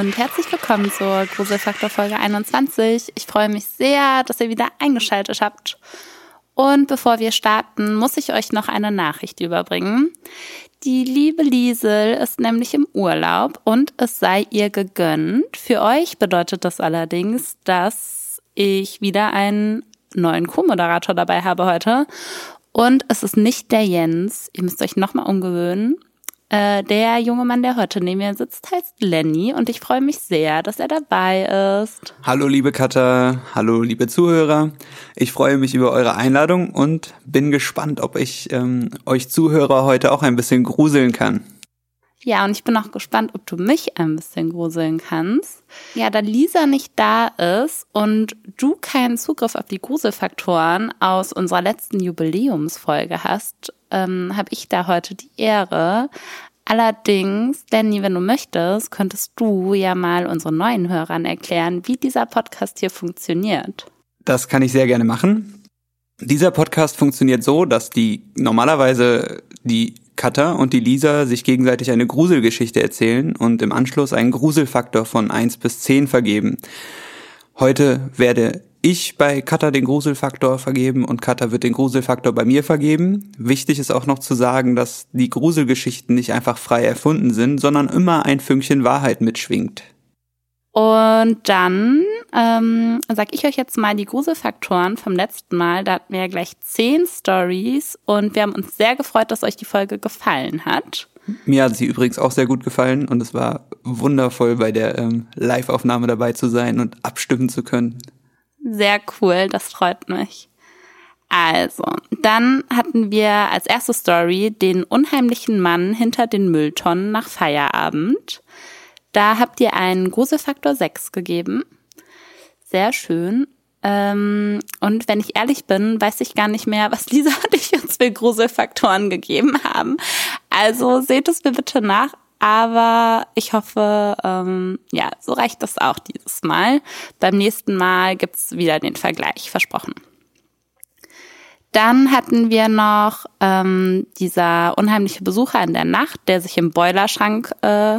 Und herzlich willkommen zur Gruselfaktor Folge 21. Ich freue mich sehr, dass ihr wieder eingeschaltet habt. Und bevor wir starten, muss ich euch noch eine Nachricht überbringen. Die liebe Liesel ist nämlich im Urlaub und es sei ihr gegönnt. Für euch bedeutet das allerdings, dass ich wieder einen neuen Co-Moderator dabei habe heute. Und es ist nicht der Jens. Ihr müsst euch nochmal umgewöhnen. Äh, der junge Mann, der heute neben mir sitzt, heißt Lenny und ich freue mich sehr, dass er dabei ist. Hallo liebe Katha, hallo liebe Zuhörer. Ich freue mich über eure Einladung und bin gespannt, ob ich ähm, euch Zuhörer heute auch ein bisschen gruseln kann. Ja, und ich bin auch gespannt, ob du mich ein bisschen gruseln kannst. Ja, da Lisa nicht da ist und du keinen Zugriff auf die Gruselfaktoren aus unserer letzten Jubiläumsfolge hast, ähm, habe ich da heute die Ehre. Allerdings, Danny, wenn du möchtest, könntest du ja mal unseren neuen Hörern erklären, wie dieser Podcast hier funktioniert. Das kann ich sehr gerne machen. Dieser Podcast funktioniert so, dass die normalerweise die Katha und die Lisa sich gegenseitig eine Gruselgeschichte erzählen und im Anschluss einen Gruselfaktor von eins bis zehn vergeben. Heute werde ich bei Katha den Gruselfaktor vergeben und Katha wird den Gruselfaktor bei mir vergeben. Wichtig ist auch noch zu sagen, dass die Gruselgeschichten nicht einfach frei erfunden sind, sondern immer ein Fünkchen Wahrheit mitschwingt. Und dann ähm, sag ich euch jetzt mal die Gruselfaktoren vom letzten Mal. Da hatten wir ja gleich zehn Stories und wir haben uns sehr gefreut, dass euch die Folge gefallen hat. Mir hat sie übrigens auch sehr gut gefallen und es war wundervoll, bei der ähm, Live-Aufnahme dabei zu sein und abstimmen zu können. Sehr cool, das freut mich. Also, dann hatten wir als erste Story den unheimlichen Mann hinter den Mülltonnen nach Feierabend. Da habt ihr einen Gruselfaktor 6 gegeben. Sehr schön. Ähm, und wenn ich ehrlich bin, weiß ich gar nicht mehr, was Lisa und ich uns für Gruselfaktoren gegeben haben. Also seht es mir bitte nach. Aber ich hoffe, ähm, ja, so reicht das auch dieses Mal. Beim nächsten Mal gibt's wieder den Vergleich, versprochen. Dann hatten wir noch ähm, dieser unheimliche Besucher in der Nacht, der sich im Boilerschrank äh,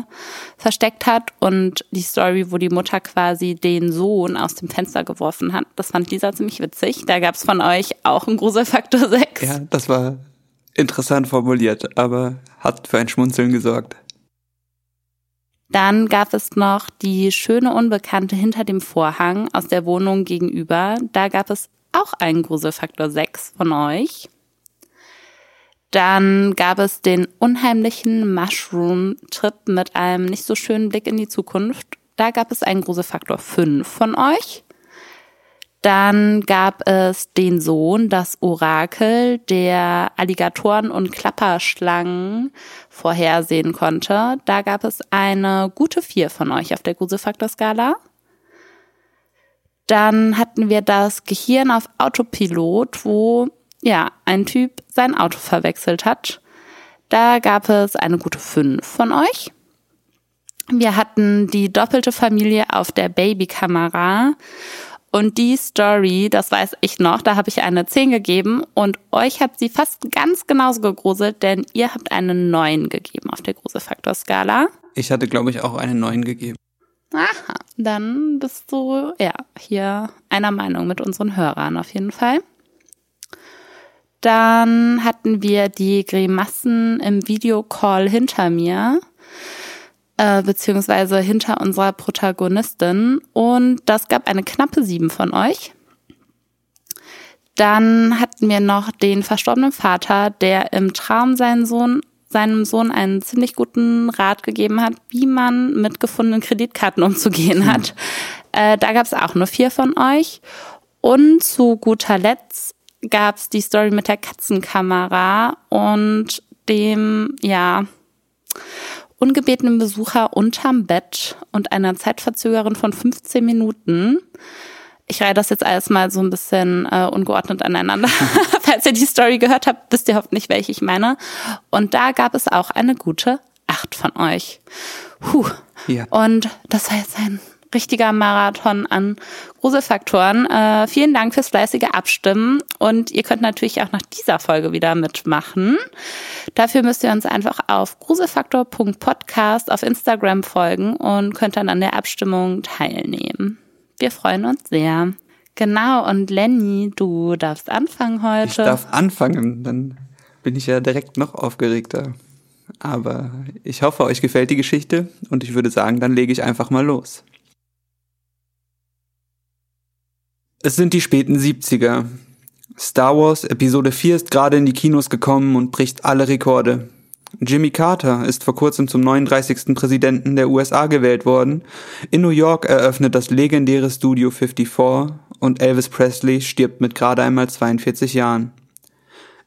versteckt hat und die Story, wo die Mutter quasi den Sohn aus dem Fenster geworfen hat. Das fand Lisa ziemlich witzig. Da gab's von euch auch einen Gruselfaktor 6. Ja, das war interessant formuliert, aber hat für ein Schmunzeln gesorgt. Dann gab es noch die schöne Unbekannte hinter dem Vorhang aus der Wohnung gegenüber. Da gab es auch einen Gruselfaktor 6 von euch. Dann gab es den unheimlichen Mushroom-Trip mit einem nicht so schönen Blick in die Zukunft. Da gab es einen Gruselfaktor 5 von euch. Dann gab es den Sohn, das Orakel, der Alligatoren und Klapperschlangen vorhersehen konnte. Da gab es eine gute 4 von euch auf der Gruselfaktor-Skala. Dann hatten wir das Gehirn auf Autopilot, wo ja ein Typ sein Auto verwechselt hat. Da gab es eine gute 5 von euch. Wir hatten die doppelte Familie auf der Babykamera. Und die Story, das weiß ich noch, da habe ich eine 10 gegeben und euch hat sie fast ganz genauso gegruselt, denn ihr habt eine 9 gegeben auf der Gruselfaktor-Skala. Ich hatte, glaube ich, auch eine 9 gegeben. Aha, dann bist du ja hier einer Meinung mit unseren Hörern auf jeden Fall. Dann hatten wir die Grimassen im Videocall hinter mir, äh, beziehungsweise hinter unserer Protagonistin. Und das gab eine knappe sieben von euch. Dann hatten wir noch den verstorbenen Vater, der im Traum seinen Sohn seinem Sohn einen ziemlich guten Rat gegeben hat, wie man mit gefundenen Kreditkarten umzugehen hat. Mhm. Äh, da gab es auch nur vier von euch. Und zu guter Letzt gab es die Story mit der Katzenkamera und dem, ja, ungebetenen Besucher unterm Bett und einer Zeitverzögerin von 15 Minuten ich reihe das jetzt alles mal so ein bisschen äh, ungeordnet aneinander. Falls ihr die Story gehört habt, wisst ihr hoffentlich, welche ich meine. Und da gab es auch eine gute acht von euch. Puh. Ja. Und das war jetzt ein richtiger Marathon an Gruselfaktoren. Äh, vielen Dank fürs fleißige Abstimmen und ihr könnt natürlich auch nach dieser Folge wieder mitmachen. Dafür müsst ihr uns einfach auf gruselfaktor.podcast auf Instagram folgen und könnt dann an der Abstimmung teilnehmen. Wir freuen uns sehr. Genau, und Lenny, du darfst anfangen heute. Ich darf anfangen, dann bin ich ja direkt noch aufgeregter. Aber ich hoffe, euch gefällt die Geschichte und ich würde sagen, dann lege ich einfach mal los. Es sind die späten 70er. Star Wars Episode 4 ist gerade in die Kinos gekommen und bricht alle Rekorde. Jimmy Carter ist vor kurzem zum 39. Präsidenten der USA gewählt worden. In New York eröffnet das legendäre Studio 54 und Elvis Presley stirbt mit gerade einmal 42 Jahren.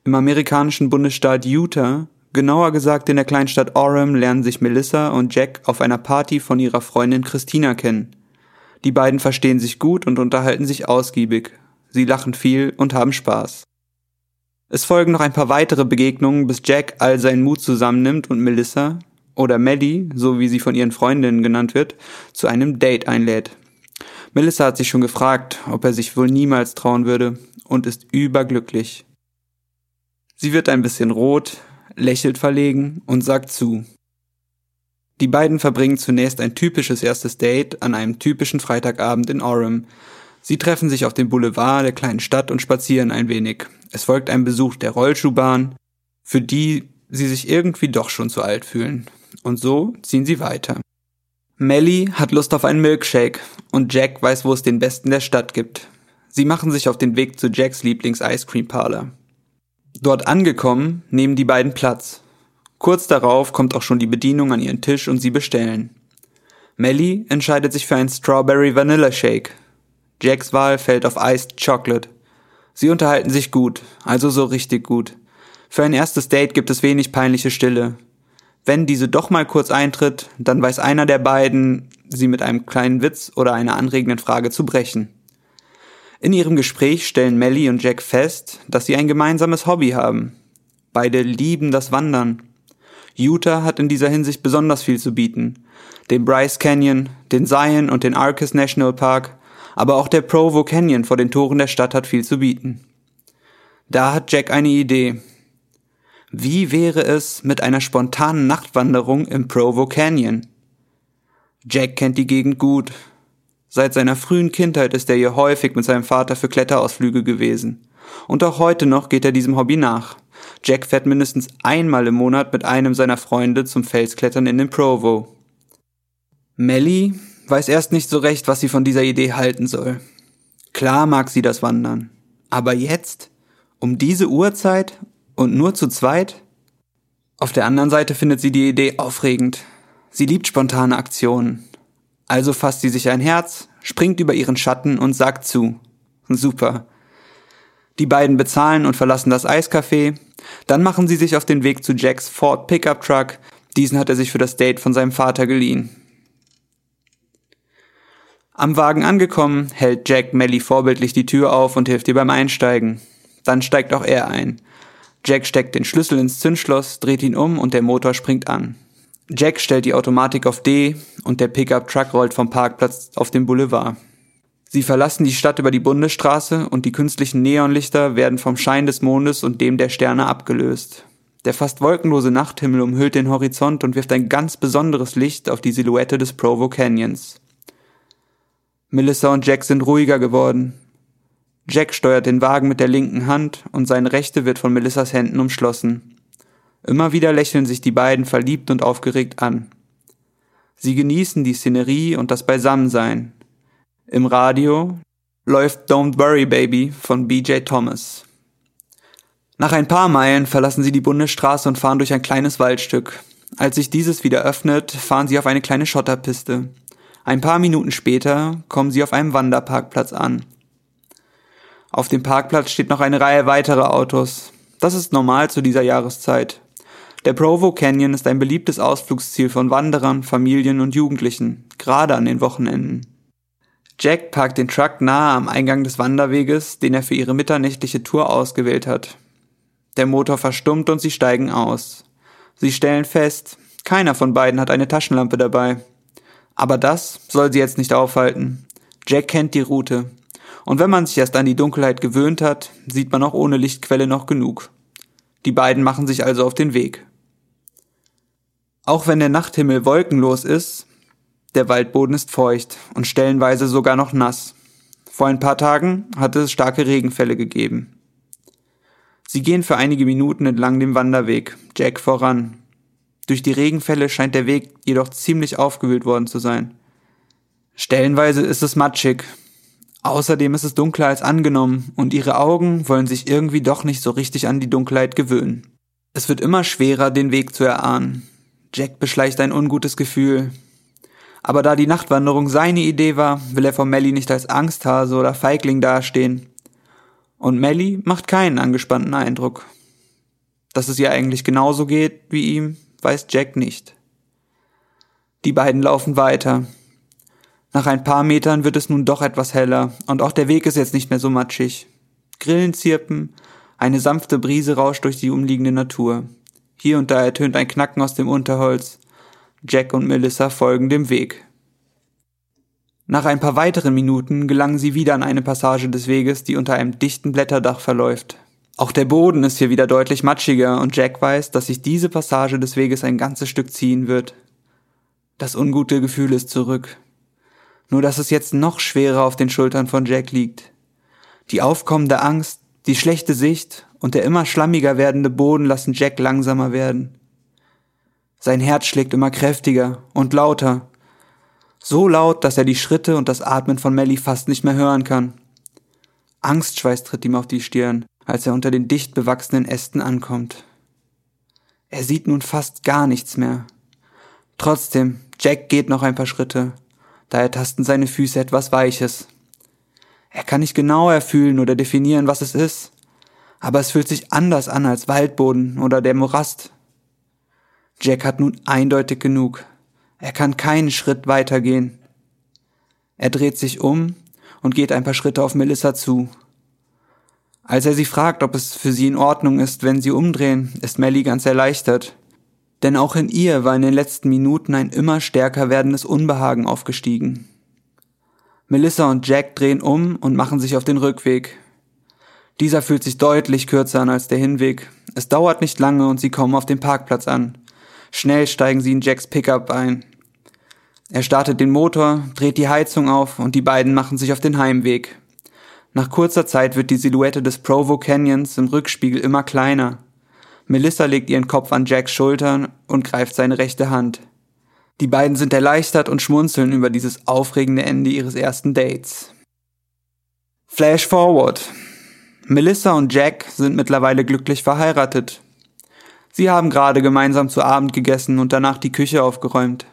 Im amerikanischen Bundesstaat Utah, genauer gesagt in der Kleinstadt Orem, lernen sich Melissa und Jack auf einer Party von ihrer Freundin Christina kennen. Die beiden verstehen sich gut und unterhalten sich ausgiebig. Sie lachen viel und haben Spaß. Es folgen noch ein paar weitere Begegnungen, bis Jack all seinen Mut zusammennimmt und Melissa, oder Maddie, so wie sie von ihren Freundinnen genannt wird, zu einem Date einlädt. Melissa hat sich schon gefragt, ob er sich wohl niemals trauen würde und ist überglücklich. Sie wird ein bisschen rot, lächelt verlegen und sagt zu. Die beiden verbringen zunächst ein typisches erstes Date an einem typischen Freitagabend in Orem. Sie treffen sich auf dem Boulevard der kleinen Stadt und spazieren ein wenig. Es folgt ein Besuch der Rollschuhbahn, für die sie sich irgendwie doch schon zu alt fühlen. Und so ziehen sie weiter. Melly hat Lust auf einen Milkshake und Jack weiß, wo es den besten der Stadt gibt. Sie machen sich auf den Weg zu Jacks Lieblings-Ice Cream Parlor. Dort angekommen, nehmen die beiden Platz. Kurz darauf kommt auch schon die Bedienung an ihren Tisch und sie bestellen. Melly entscheidet sich für einen Strawberry Vanilla Shake. Jacks Wahl fällt auf Iced Chocolate. Sie unterhalten sich gut, also so richtig gut. Für ein erstes Date gibt es wenig peinliche Stille. Wenn diese doch mal kurz eintritt, dann weiß einer der beiden, sie mit einem kleinen Witz oder einer anregenden Frage zu brechen. In ihrem Gespräch stellen Melly und Jack fest, dass sie ein gemeinsames Hobby haben. Beide lieben das Wandern. Utah hat in dieser Hinsicht besonders viel zu bieten. Den Bryce Canyon, den Zion und den Arcus National Park, aber auch der Provo Canyon vor den Toren der Stadt hat viel zu bieten. Da hat Jack eine Idee. Wie wäre es mit einer spontanen Nachtwanderung im Provo Canyon? Jack kennt die Gegend gut. Seit seiner frühen Kindheit ist er hier häufig mit seinem Vater für Kletterausflüge gewesen. Und auch heute noch geht er diesem Hobby nach. Jack fährt mindestens einmal im Monat mit einem seiner Freunde zum Felsklettern in den Provo. Melly weiß erst nicht so recht, was sie von dieser Idee halten soll. Klar mag sie das Wandern. Aber jetzt? Um diese Uhrzeit? Und nur zu zweit? Auf der anderen Seite findet sie die Idee aufregend. Sie liebt spontane Aktionen. Also fasst sie sich ein Herz, springt über ihren Schatten und sagt zu. Super. Die beiden bezahlen und verlassen das Eiscafé. Dann machen sie sich auf den Weg zu Jacks Ford Pickup Truck. Diesen hat er sich für das Date von seinem Vater geliehen. Am Wagen angekommen, hält Jack Melly vorbildlich die Tür auf und hilft ihr beim Einsteigen. Dann steigt auch er ein. Jack steckt den Schlüssel ins Zündschloss, dreht ihn um und der Motor springt an. Jack stellt die Automatik auf D und der Pickup Truck rollt vom Parkplatz auf den Boulevard. Sie verlassen die Stadt über die Bundesstraße und die künstlichen Neonlichter werden vom Schein des Mondes und dem der Sterne abgelöst. Der fast wolkenlose Nachthimmel umhüllt den Horizont und wirft ein ganz besonderes Licht auf die Silhouette des Provo Canyons. Melissa und Jack sind ruhiger geworden. Jack steuert den Wagen mit der linken Hand und seine rechte wird von Melissas Händen umschlossen. Immer wieder lächeln sich die beiden verliebt und aufgeregt an. Sie genießen die Szenerie und das Beisammensein, im Radio läuft Don't Worry Baby von BJ Thomas. Nach ein paar Meilen verlassen sie die Bundesstraße und fahren durch ein kleines Waldstück. Als sich dieses wieder öffnet, fahren sie auf eine kleine Schotterpiste. Ein paar Minuten später kommen sie auf einem Wanderparkplatz an. Auf dem Parkplatz steht noch eine Reihe weiterer Autos. Das ist normal zu dieser Jahreszeit. Der Provo Canyon ist ein beliebtes Ausflugsziel von Wanderern, Familien und Jugendlichen, gerade an den Wochenenden. Jack parkt den Truck nahe am Eingang des Wanderweges, den er für ihre mitternächtliche Tour ausgewählt hat. Der Motor verstummt und sie steigen aus. Sie stellen fest, keiner von beiden hat eine Taschenlampe dabei. Aber das soll sie jetzt nicht aufhalten. Jack kennt die Route. Und wenn man sich erst an die Dunkelheit gewöhnt hat, sieht man auch ohne Lichtquelle noch genug. Die beiden machen sich also auf den Weg. Auch wenn der Nachthimmel wolkenlos ist, der Waldboden ist feucht und stellenweise sogar noch nass. Vor ein paar Tagen hatte es starke Regenfälle gegeben. Sie gehen für einige Minuten entlang dem Wanderweg, Jack voran. Durch die Regenfälle scheint der Weg jedoch ziemlich aufgewühlt worden zu sein. Stellenweise ist es matschig. Außerdem ist es dunkler als angenommen und ihre Augen wollen sich irgendwie doch nicht so richtig an die Dunkelheit gewöhnen. Es wird immer schwerer, den Weg zu erahnen. Jack beschleicht ein ungutes Gefühl. Aber da die Nachtwanderung seine Idee war, will er vor Melly nicht als Angsthase oder Feigling dastehen. Und Melly macht keinen angespannten Eindruck. Dass es ihr eigentlich genauso geht wie ihm, weiß Jack nicht. Die beiden laufen weiter. Nach ein paar Metern wird es nun doch etwas heller und auch der Weg ist jetzt nicht mehr so matschig. Grillen zirpen, eine sanfte Brise rauscht durch die umliegende Natur. Hier und da ertönt ein Knacken aus dem Unterholz. Jack und Melissa folgen dem Weg. Nach ein paar weiteren Minuten gelangen sie wieder an eine Passage des Weges, die unter einem dichten Blätterdach verläuft. Auch der Boden ist hier wieder deutlich matschiger und Jack weiß, dass sich diese Passage des Weges ein ganzes Stück ziehen wird. Das ungute Gefühl ist zurück. Nur dass es jetzt noch schwerer auf den Schultern von Jack liegt. Die aufkommende Angst, die schlechte Sicht und der immer schlammiger werdende Boden lassen Jack langsamer werden. Sein Herz schlägt immer kräftiger und lauter. So laut, dass er die Schritte und das Atmen von Melly fast nicht mehr hören kann. Angstschweiß tritt ihm auf die Stirn, als er unter den dicht bewachsenen Ästen ankommt. Er sieht nun fast gar nichts mehr. Trotzdem, Jack geht noch ein paar Schritte. Da ertasten seine Füße etwas Weiches. Er kann nicht genau erfühlen oder definieren, was es ist aber es fühlt sich anders an als Waldboden oder der Morast. Jack hat nun eindeutig genug. Er kann keinen Schritt weitergehen. Er dreht sich um und geht ein paar Schritte auf Melissa zu. Als er sie fragt, ob es für sie in Ordnung ist, wenn sie umdrehen, ist Melly ganz erleichtert. Denn auch in ihr war in den letzten Minuten ein immer stärker werdendes Unbehagen aufgestiegen. Melissa und Jack drehen um und machen sich auf den Rückweg. Dieser fühlt sich deutlich kürzer an als der Hinweg. Es dauert nicht lange und sie kommen auf dem Parkplatz an. Schnell steigen sie in Jacks Pickup ein. Er startet den Motor, dreht die Heizung auf und die beiden machen sich auf den Heimweg. Nach kurzer Zeit wird die Silhouette des Provo Canyons im Rückspiegel immer kleiner. Melissa legt ihren Kopf an Jacks Schultern und greift seine rechte Hand. Die beiden sind erleichtert und schmunzeln über dieses aufregende Ende ihres ersten Dates. Flash forward. Melissa und Jack sind mittlerweile glücklich verheiratet. Sie haben gerade gemeinsam zu Abend gegessen und danach die Küche aufgeräumt.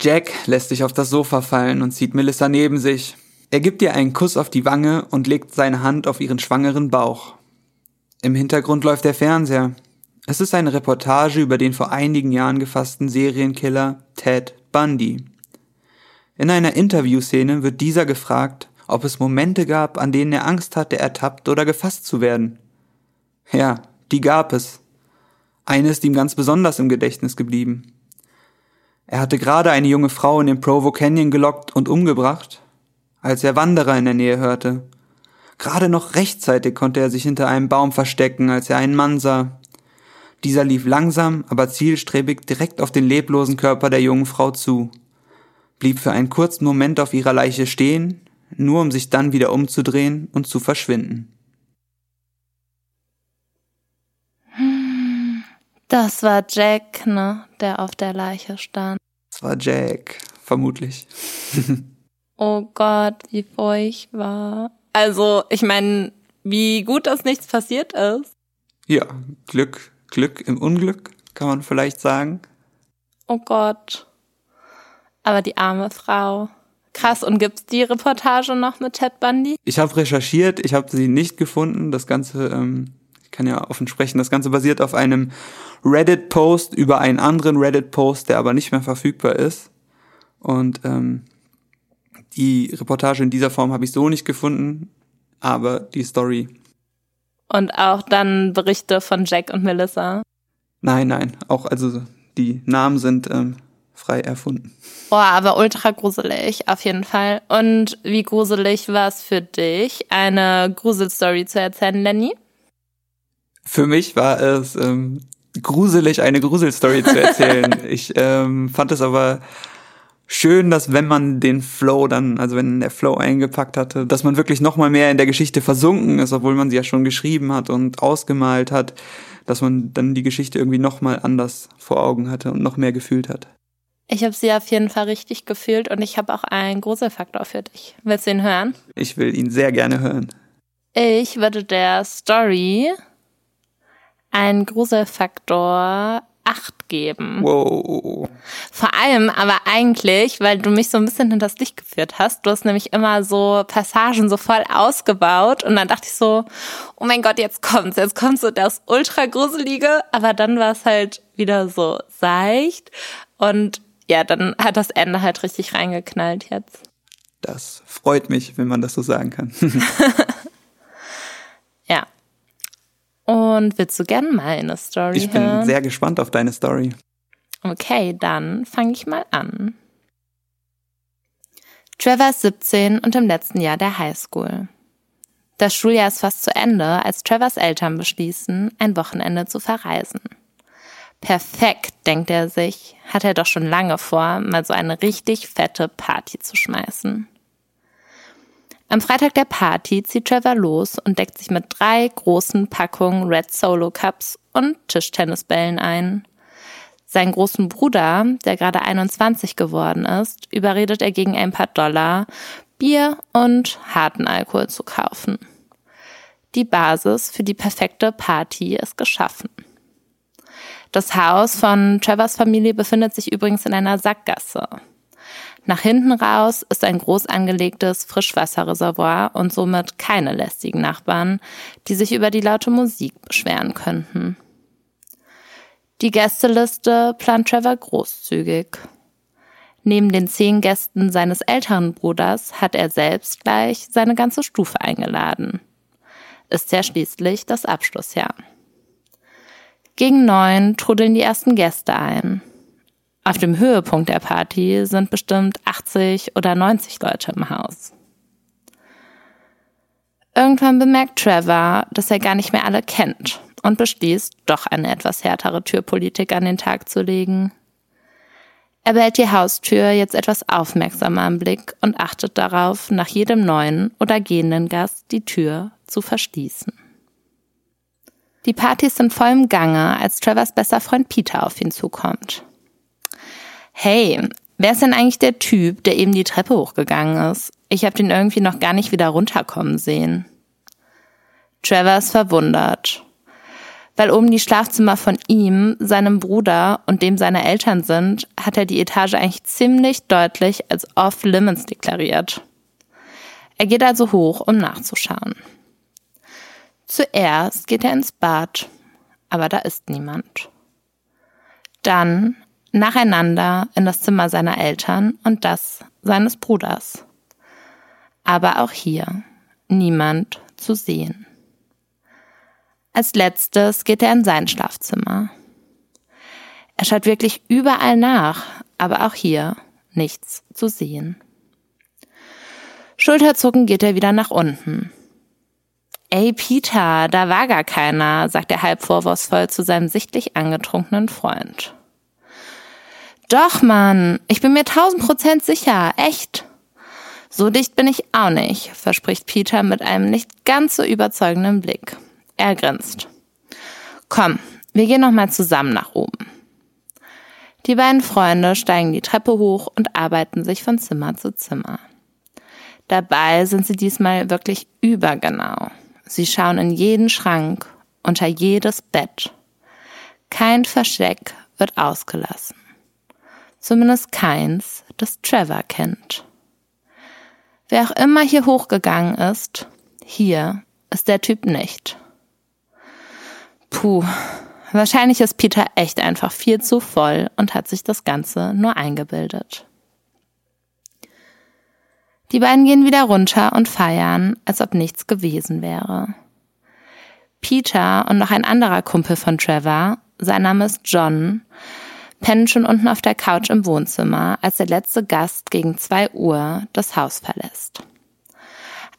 Jack lässt sich auf das Sofa fallen und zieht Melissa neben sich. Er gibt ihr einen Kuss auf die Wange und legt seine Hand auf ihren schwangeren Bauch. Im Hintergrund läuft der Fernseher. Es ist eine Reportage über den vor einigen Jahren gefassten Serienkiller Ted Bundy. In einer Interviewszene wird dieser gefragt, ob es Momente gab, an denen er Angst hatte, ertappt oder gefasst zu werden. Ja, die gab es. Eine ist ihm ganz besonders im Gedächtnis geblieben. Er hatte gerade eine junge Frau in den Provo Canyon gelockt und umgebracht, als er Wanderer in der Nähe hörte. Gerade noch rechtzeitig konnte er sich hinter einem Baum verstecken, als er einen Mann sah. Dieser lief langsam, aber zielstrebig direkt auf den leblosen Körper der jungen Frau zu, blieb für einen kurzen Moment auf ihrer Leiche stehen nur um sich dann wieder umzudrehen und zu verschwinden. Das war Jack, ne, der auf der Leiche stand. Das war Jack, vermutlich. oh Gott, wie furchtbar. Also, ich meine, wie gut, dass nichts passiert ist. Ja, Glück, Glück im Unglück, kann man vielleicht sagen. Oh Gott. Aber die arme Frau. Krass, und gibt's die Reportage noch mit Ted Bundy? Ich habe recherchiert, ich habe sie nicht gefunden. Das Ganze, ähm, kann ja offen sprechen, das Ganze basiert auf einem Reddit-Post über einen anderen Reddit-Post, der aber nicht mehr verfügbar ist. Und ähm, die Reportage in dieser Form habe ich so nicht gefunden, aber die Story. Und auch dann Berichte von Jack und Melissa? Nein, nein, auch also die Namen sind ähm, frei erfunden. Boah, aber ultra gruselig, auf jeden Fall. Und wie gruselig war es für dich, eine Gruselstory zu erzählen, Lenny? Für mich war es ähm, gruselig, eine Gruselstory zu erzählen. ich ähm, fand es aber schön, dass wenn man den Flow dann, also wenn der Flow eingepackt hatte, dass man wirklich noch mal mehr in der Geschichte versunken ist, obwohl man sie ja schon geschrieben hat und ausgemalt hat, dass man dann die Geschichte irgendwie noch mal anders vor Augen hatte und noch mehr gefühlt hat. Ich habe sie auf jeden Fall richtig gefühlt und ich habe auch einen Gruselfaktor für dich. Willst du ihn hören? Ich will ihn sehr gerne hören. Ich würde der Story einen Gruselfaktor 8 geben. Wow. Vor allem aber eigentlich, weil du mich so ein bisschen hinters Licht geführt hast. Du hast nämlich immer so Passagen so voll ausgebaut und dann dachte ich so, oh mein Gott, jetzt kommt's, jetzt kommt so das ultra gruselige, aber dann war es halt wieder so seicht und ja, dann hat das Ende halt richtig reingeknallt jetzt. Das freut mich, wenn man das so sagen kann. Und willst du gerne mal eine Story Ich bin hören? sehr gespannt auf deine Story. Okay, dann fange ich mal an. Trevor ist 17 und im letzten Jahr der Highschool. Das Schuljahr ist fast zu Ende, als Trevors Eltern beschließen, ein Wochenende zu verreisen. Perfekt, denkt er sich, hat er doch schon lange vor, mal so eine richtig fette Party zu schmeißen. Am Freitag der Party zieht Trevor los und deckt sich mit drei großen Packungen Red Solo Cups und Tischtennisbällen ein. Seinen großen Bruder, der gerade 21 geworden ist, überredet er gegen ein paar Dollar, Bier und harten Alkohol zu kaufen. Die Basis für die perfekte Party ist geschaffen. Das Haus von Trevors Familie befindet sich übrigens in einer Sackgasse. Nach hinten raus ist ein groß angelegtes Frischwasserreservoir und somit keine lästigen Nachbarn, die sich über die laute Musik beschweren könnten. Die Gästeliste plant Trevor großzügig. Neben den zehn Gästen seines älteren Bruders hat er selbst gleich seine ganze Stufe eingeladen. Ist ja schließlich das Abschlussjahr. Gegen neun trudeln die ersten Gäste ein. Auf dem Höhepunkt der Party sind bestimmt 80 oder 90 Leute im Haus. Irgendwann bemerkt Trevor, dass er gar nicht mehr alle kennt und beschließt, doch eine etwas härtere Türpolitik an den Tag zu legen. Er behält die Haustür jetzt etwas aufmerksamer im Blick und achtet darauf, nach jedem neuen oder gehenden Gast die Tür zu verschließen. Die Partys sind voll im Gange, als Trevors bester Freund Peter auf ihn zukommt. Hey, wer ist denn eigentlich der Typ, der eben die Treppe hochgegangen ist? Ich habe den irgendwie noch gar nicht wieder runterkommen sehen. Trevor ist verwundert, weil oben die Schlafzimmer von ihm, seinem Bruder und dem seiner Eltern sind, hat er die Etage eigentlich ziemlich deutlich als off-limits deklariert. Er geht also hoch, um nachzuschauen. Zuerst geht er ins Bad, aber da ist niemand. Dann nacheinander in das Zimmer seiner Eltern und das seines Bruders. Aber auch hier niemand zu sehen. Als letztes geht er in sein Schlafzimmer. Er schaut wirklich überall nach, aber auch hier nichts zu sehen. Schulterzucken geht er wieder nach unten. Ey, Peter, da war gar keiner, sagt er halb vorwurfsvoll zu seinem sichtlich angetrunkenen Freund. Doch, Mann, ich bin mir tausend Prozent sicher, echt. So dicht bin ich auch nicht, verspricht Peter mit einem nicht ganz so überzeugenden Blick. Er grinst. Komm, wir gehen noch mal zusammen nach oben. Die beiden Freunde steigen die Treppe hoch und arbeiten sich von Zimmer zu Zimmer. Dabei sind sie diesmal wirklich übergenau. Sie schauen in jeden Schrank, unter jedes Bett. Kein Versteck wird ausgelassen. Zumindest keins, das Trevor kennt. Wer auch immer hier hochgegangen ist, hier ist der Typ nicht. Puh, wahrscheinlich ist Peter echt einfach viel zu voll und hat sich das Ganze nur eingebildet. Die beiden gehen wieder runter und feiern, als ob nichts gewesen wäre. Peter und noch ein anderer Kumpel von Trevor, sein Name ist John, pennen schon unten auf der Couch im Wohnzimmer, als der letzte Gast gegen zwei Uhr das Haus verlässt.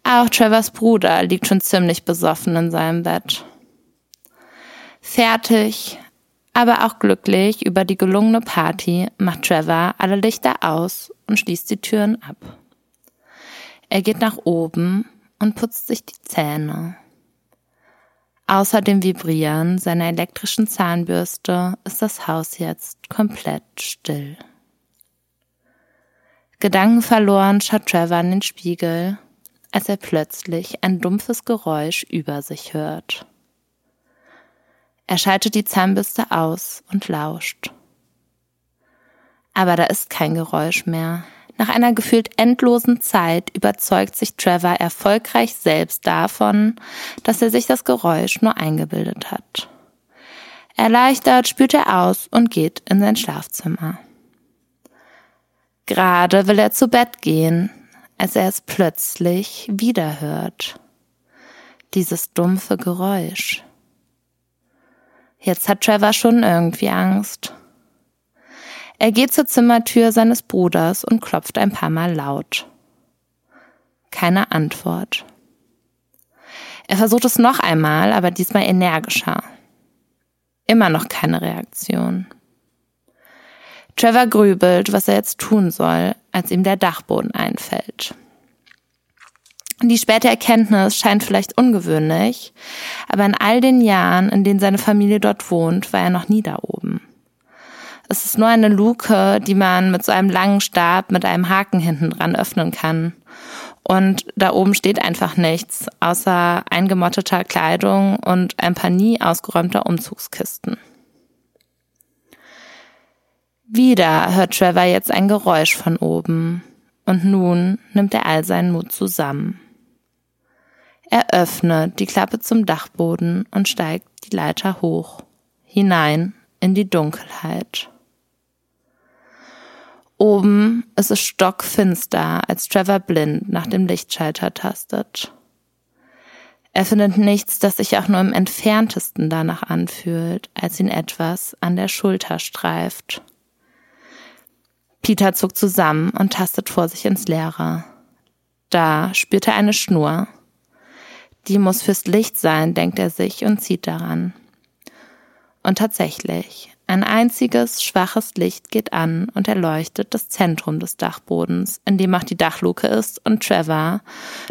Auch Trevors Bruder liegt schon ziemlich besoffen in seinem Bett. Fertig, aber auch glücklich über die gelungene Party macht Trevor alle Lichter aus und schließt die Türen ab. Er geht nach oben und putzt sich die Zähne. Außer dem Vibrieren seiner elektrischen Zahnbürste ist das Haus jetzt komplett still. Gedankenverloren schaut Trevor in den Spiegel, als er plötzlich ein dumpfes Geräusch über sich hört. Er schaltet die Zahnbürste aus und lauscht. Aber da ist kein Geräusch mehr. Nach einer gefühlt endlosen Zeit überzeugt sich Trevor erfolgreich selbst davon, dass er sich das Geräusch nur eingebildet hat. Erleichtert spürt er aus und geht in sein Schlafzimmer. Gerade will er zu Bett gehen, als er es plötzlich wieder hört. Dieses dumpfe Geräusch. Jetzt hat Trevor schon irgendwie Angst. Er geht zur Zimmertür seines Bruders und klopft ein paar Mal laut. Keine Antwort. Er versucht es noch einmal, aber diesmal energischer. Immer noch keine Reaktion. Trevor grübelt, was er jetzt tun soll, als ihm der Dachboden einfällt. Die späte Erkenntnis scheint vielleicht ungewöhnlich, aber in all den Jahren, in denen seine Familie dort wohnt, war er noch nie da oben. Es ist nur eine Luke, die man mit so einem langen Stab mit einem Haken hinten dran öffnen kann. Und da oben steht einfach nichts, außer eingemotteter Kleidung und ein paar nie ausgeräumter Umzugskisten. Wieder hört Trevor jetzt ein Geräusch von oben. Und nun nimmt er all seinen Mut zusammen. Er öffnet die Klappe zum Dachboden und steigt die Leiter hoch, hinein in die Dunkelheit. Oben ist es stockfinster, als Trevor blind nach dem Lichtschalter tastet. Er findet nichts, das sich auch nur im entferntesten danach anfühlt, als ihn etwas an der Schulter streift. Peter zuckt zusammen und tastet vor sich ins Leere. Da spürt er eine Schnur. Die muss fürs Licht sein, denkt er sich und zieht daran. Und tatsächlich, ein einziges schwaches Licht geht an und erleuchtet das Zentrum des Dachbodens, in dem auch die Dachluke ist und Trevor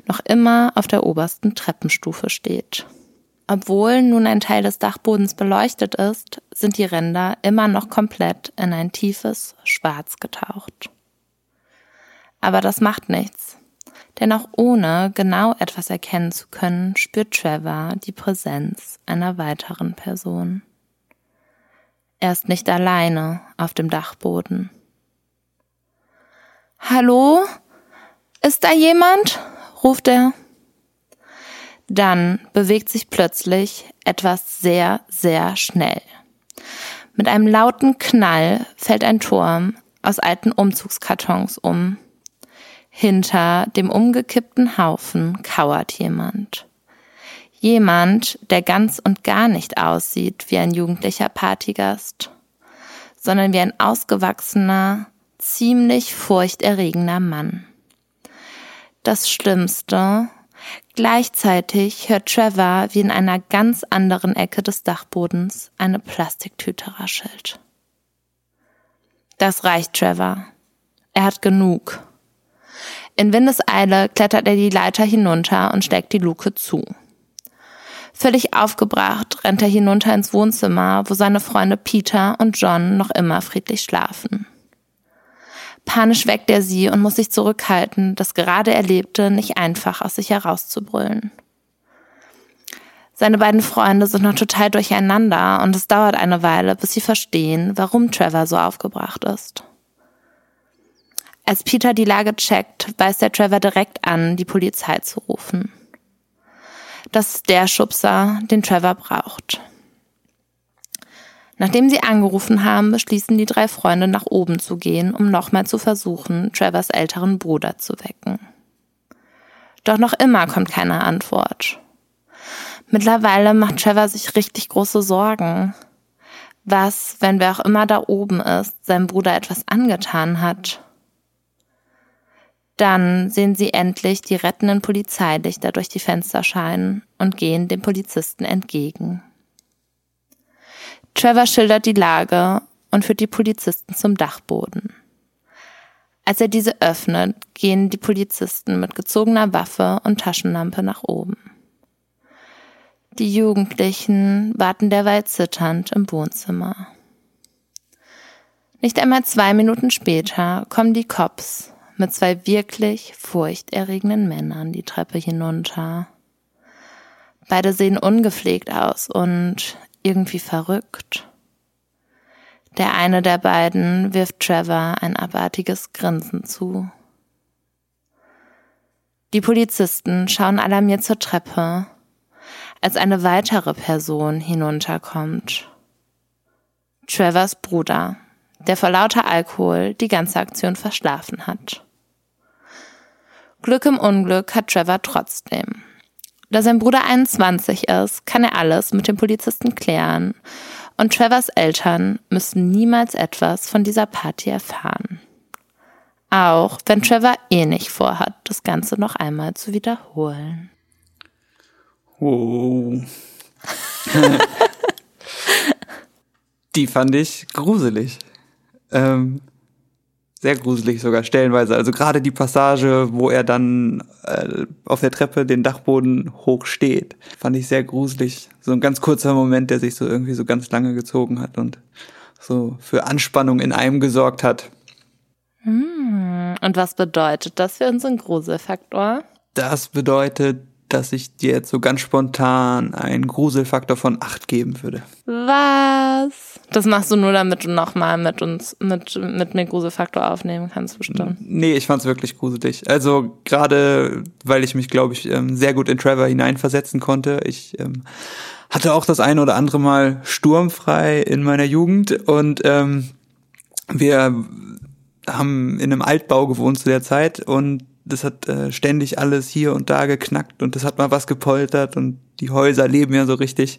noch immer auf der obersten Treppenstufe steht. Obwohl nun ein Teil des Dachbodens beleuchtet ist, sind die Ränder immer noch komplett in ein tiefes Schwarz getaucht. Aber das macht nichts. Denn auch ohne genau etwas erkennen zu können, spürt Trevor die Präsenz einer weiteren Person. Er ist nicht alleine auf dem Dachboden. Hallo? Ist da jemand? ruft er. Dann bewegt sich plötzlich etwas sehr, sehr schnell. Mit einem lauten Knall fällt ein Turm aus alten Umzugskartons um. Hinter dem umgekippten Haufen kauert jemand. Jemand, der ganz und gar nicht aussieht wie ein jugendlicher Partygast, sondern wie ein ausgewachsener, ziemlich furchterregender Mann. Das Schlimmste, gleichzeitig hört Trevor, wie in einer ganz anderen Ecke des Dachbodens eine Plastiktüte raschelt. Das reicht Trevor. Er hat genug. In Windeseile klettert er die Leiter hinunter und steckt die Luke zu. Völlig aufgebracht rennt er hinunter ins Wohnzimmer, wo seine Freunde Peter und John noch immer friedlich schlafen. Panisch weckt er sie und muss sich zurückhalten, das gerade Erlebte nicht einfach aus sich herauszubrüllen. Seine beiden Freunde sind noch total durcheinander und es dauert eine Weile, bis sie verstehen, warum Trevor so aufgebracht ist. Als Peter die Lage checkt, weist er Trevor direkt an, die Polizei zu rufen. Das ist der Schubser, den Trevor braucht. Nachdem sie angerufen haben, beschließen die drei Freunde nach oben zu gehen, um nochmal zu versuchen, Trevors älteren Bruder zu wecken. Doch noch immer kommt keine Antwort. Mittlerweile macht Trevor sich richtig große Sorgen. Was, wenn wer auch immer da oben ist, seinem Bruder etwas angetan hat? Dann sehen sie endlich die rettenden Polizeilichter durch die Fenster scheinen und gehen dem Polizisten entgegen. Trevor schildert die Lage und führt die Polizisten zum Dachboden. Als er diese öffnet, gehen die Polizisten mit gezogener Waffe und Taschenlampe nach oben. Die Jugendlichen warten derweil zitternd im Wohnzimmer. Nicht einmal zwei Minuten später kommen die Cops mit zwei wirklich furchterregenden Männern die Treppe hinunter. Beide sehen ungepflegt aus und irgendwie verrückt. Der eine der beiden wirft Trevor ein abartiges Grinsen zu. Die Polizisten schauen alarmiert zur Treppe, als eine weitere Person hinunterkommt. Trevors Bruder, der vor lauter Alkohol die ganze Aktion verschlafen hat. Glück im Unglück hat Trevor trotzdem. Da sein Bruder 21 ist, kann er alles mit dem Polizisten klären und Trevors Eltern müssen niemals etwas von dieser Party erfahren. Auch wenn Trevor eh nicht vorhat, das Ganze noch einmal zu wiederholen. Wow. Die fand ich gruselig. Ähm, sehr gruselig sogar stellenweise. Also gerade die Passage, wo er dann äh, auf der Treppe den Dachboden hoch steht, fand ich sehr gruselig. So ein ganz kurzer Moment, der sich so irgendwie so ganz lange gezogen hat und so für Anspannung in einem gesorgt hat. Hm, und was bedeutet das für unseren Gruselfaktor? Das bedeutet, dass ich dir jetzt so ganz spontan einen Gruselfaktor von 8 geben würde. Was? Das machst du nur, damit du nochmal mit uns, mit, mit mir Gruselfaktor aufnehmen kannst, bestimmt. Nee, ich fand's wirklich gruselig. Also gerade, weil ich mich, glaube ich, ähm, sehr gut in Trevor hineinversetzen konnte. Ich ähm, hatte auch das eine oder andere Mal sturmfrei in meiner Jugend und ähm, wir haben in einem Altbau gewohnt zu der Zeit und das hat äh, ständig alles hier und da geknackt und das hat mal was gepoltert und die Häuser leben ja so richtig.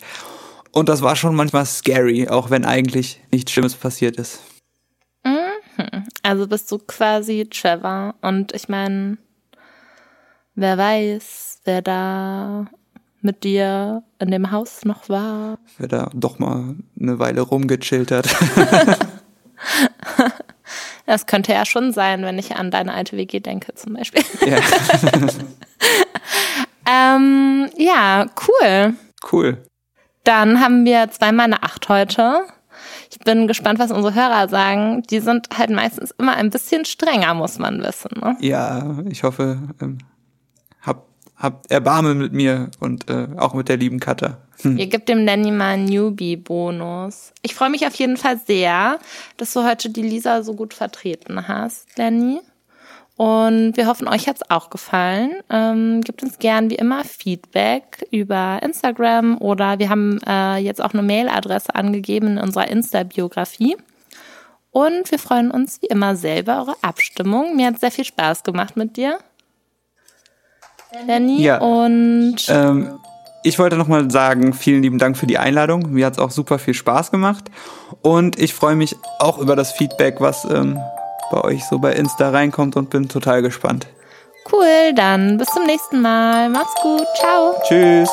Und das war schon manchmal scary, auch wenn eigentlich nichts Schlimmes passiert ist. Mhm. Also bist du quasi Trevor und ich meine, wer weiß, wer da mit dir in dem Haus noch war. Wer da doch mal eine Weile rumgechillt hat. Das könnte ja schon sein, wenn ich an deine alte WG denke, zum Beispiel. Ja, ähm, ja cool. Cool. Dann haben wir zweimal eine Acht heute. Ich bin gespannt, was unsere Hörer sagen. Die sind halt meistens immer ein bisschen strenger, muss man wissen. Ne? Ja, ich hoffe, ähm, hab, hab Erbarmen mit mir und äh, auch mit der lieben Katha. Hm. Ihr gebt dem Nanny mal einen Newbie-Bonus. Ich freue mich auf jeden Fall sehr, dass du heute die Lisa so gut vertreten hast, Lenny. Und wir hoffen, euch hat's auch gefallen. Ähm, gebt uns gern wie immer Feedback über Instagram oder wir haben äh, jetzt auch eine Mailadresse angegeben in unserer Insta-Biografie. Und wir freuen uns wie immer selber eure Abstimmung. Mir hat sehr viel Spaß gemacht mit dir. Lenny. Ja. Und ähm, ich wollte nochmal sagen, vielen lieben Dank für die Einladung. Mir hat es auch super viel Spaß gemacht. Und ich freue mich auch über das Feedback, was ähm, bei euch so bei Insta reinkommt und bin total gespannt. Cool, dann bis zum nächsten Mal. Macht's gut. Ciao. Tschüss.